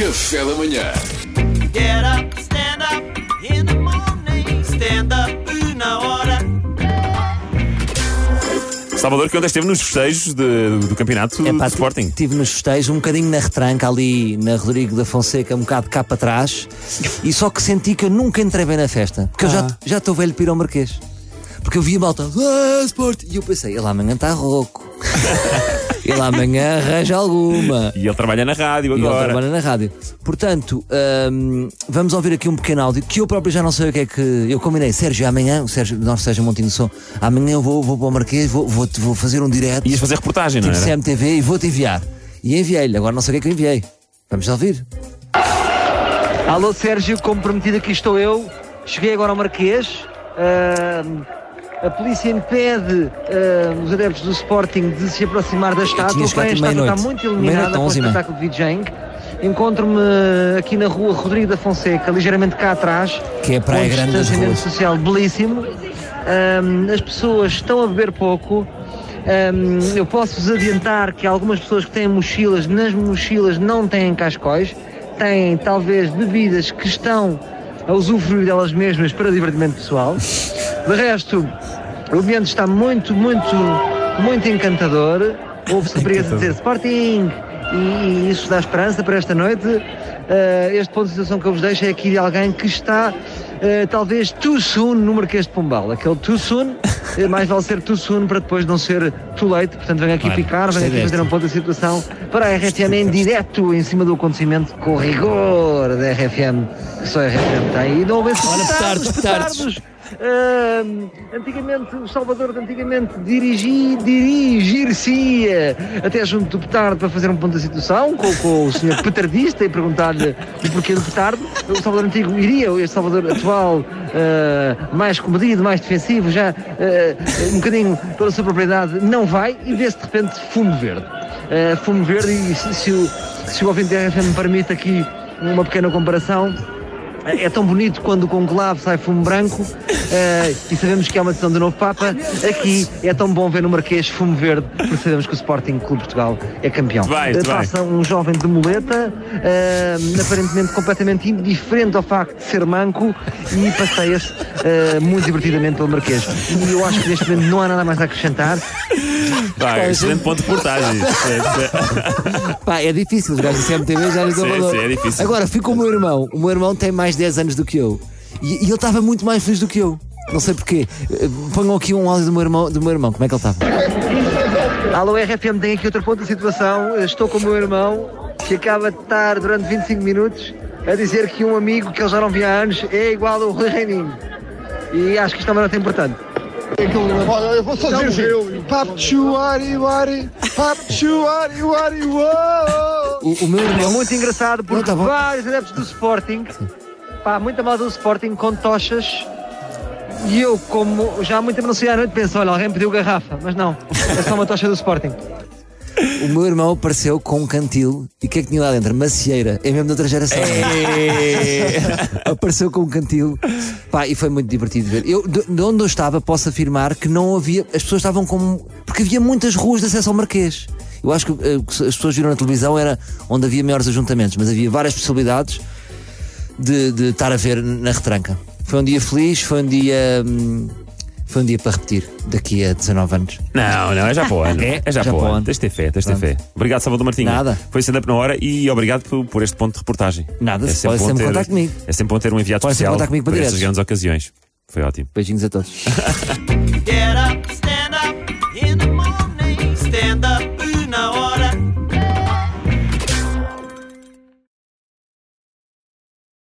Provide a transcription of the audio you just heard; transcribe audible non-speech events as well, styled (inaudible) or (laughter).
Café da manhã. Get up, stand up in the morning. Stand up na hora. Salvador, que ontem esteve nos festejos de- do campeonato É pá, de Sporting. Estive nos festejos, um bocadinho na retranca ali na Rodrigo da Fonseca, um bocado cá para trás. (laughs) e só que senti que eu nunca entrei bem na festa. Porque eu já já estou velho para ir ao Marquês. Porque eu vi a malta, ah, Sporting. E eu pensei, ele amanhã está rouco. (laughs) ele amanhã arranja alguma. E ele trabalha na rádio E ele agora. trabalha na rádio. Portanto, hum, vamos ouvir aqui um pequeno áudio que eu próprio já não sei o que é que. Eu combinei, Sérgio, amanhã, o Sérgio, nosso Sérgio Montinho do Som, amanhã eu vou, vou para o Marquês, vou, vou, vou fazer um direto. Ias fazer reportagem, não tipo era? CMTV e vou-te enviar. E enviei-lhe, agora não sei o que é que eu enviei. Vamos ouvir. Alô Sérgio, como prometido aqui estou eu. Cheguei agora ao Marquês. Ahm, a polícia impede ahm, os adeptos do Sporting de se aproximar da estátua. Porém, a estátua está muito iluminada com o espetáculo de DJing. Encontro-me aqui na rua Rodrigo da Fonseca, ligeiramente cá atrás. Que é a Praia um Grande das distanciamento Ruas. social belíssimo. Ahm, as pessoas estão a beber pouco. Ahm, eu posso-vos adiantar que algumas pessoas que têm mochilas, nas mochilas não têm cascóis, têm talvez bebidas que estão a usufruir delas mesmas para divertimento pessoal. (laughs) De resto, o ambiente está muito, muito, muito encantador. Houve-se raparigas a dizer Sporting e, e isso dá esperança para esta noite. Uh, este ponto de situação que eu vos deixo é aqui de alguém que está uh, talvez too soon no Marquês de Pombal. Aquele too soon, eh, mais vale ser too soon para depois não ser too late. Portanto, venho aqui Claro, picar, venho gostei aqui fazer um ponto de situação para a RFM em direto em cima do acontecimento com o rigor da RFM, que só a RFM tem. E não houvesse Olha, petardos, petardos, Ahm, antigamente, o Salvador de antigamente dirigi, dirigir-se-ia até junto do petardo para fazer um ponto da situação com, com o senhor petardista e perguntar-lhe o porquê do petardo. O Salvador antigo iria, este Salvador atual, ah, mais comedido, mais defensivo, já ah, um bocadinho pela sua propriedade, não vai e vê-se de repente fumo verde. Ah, fumo verde e se, se o, se o ouvinte da RFM me permite aqui uma pequena comparação, é tão bonito quando com conclave sai fumo branco eh, e sabemos que é uma decisão do novo Papa. Aqui é tão bom ver no Marquês fumo verde, porque sabemos que o Sporting Clube Portugal é campeão. Muito Eh. Passa um jovem de muleta, eh, aparentemente completamente indiferente ao facto de ser manco e passeia-se muito divertidamente pelo Marquês. E eu acho que neste momento não há nada mais a acrescentar. Vai, excelente ponto de reportagem. (laughs) Pá, é difícil, os gajos do CMTV já lhes dão Sim, valor. sim, é difícil. Agora, fui com o meu irmão. O meu irmão tem mais 10 anos do que eu. E, e ele estava muito mais feliz do que eu. Não sei porquê. Eh, Ponham aqui um áudio do meu irmão. Do meu irmão. Como é que ele estava? Alô RFM, tem aqui outro ponto de situação. Estou com o meu irmão, que acaba de estar durante 25 minutos a dizer que um amigo que ele já não via há anos é igual ao Rui Reininho. E acho que isto é uma nota importante. Olha, eu vou só dizer. Papuari, wari, papuari, wari. O, o meu É irmão. muito engraçado porque tá vários adeptos do Sporting, pá, muita malta do Sporting com tochas. E eu, como já há muito tempo não à noite, penso, olha, alguém pediu garrafa, mas não, é só uma tocha do Sporting. O meu irmão apareceu com um cantil e o que é que tinha lá dentro? Macieira, é mesmo de outra geração. (laughs) apareceu com um cantil pá, e foi muito divertido ver. Eu, de, de onde eu estava, posso afirmar que não havia. As pessoas estavam como. Porque havia muitas ruas de acesso ao Marquês. Eu acho que o que as pessoas viram na televisão era onde havia maiores ajuntamentos, mas havia várias possibilidades de, de estar a ver na retranca. Foi um dia feliz, foi um dia. hum, foi um dia para repetir daqui a 19 anos. Não, não, é já para o ano. (laughs) É? É, já, Já para o para o ano. ano. Tens de ter fé, tens de ter fé. Obrigado, Salvador Martinho. Nada. Foi stand-up na hora e obrigado por, por este ponto de reportagem. Nada, é pode bom sempre ter- contar comigo. É sempre bom ter um enviado Pode sempre especial contar comigo para para estas grandes ocasiões. Foi ótimo. Beijinhos a todos. Get up,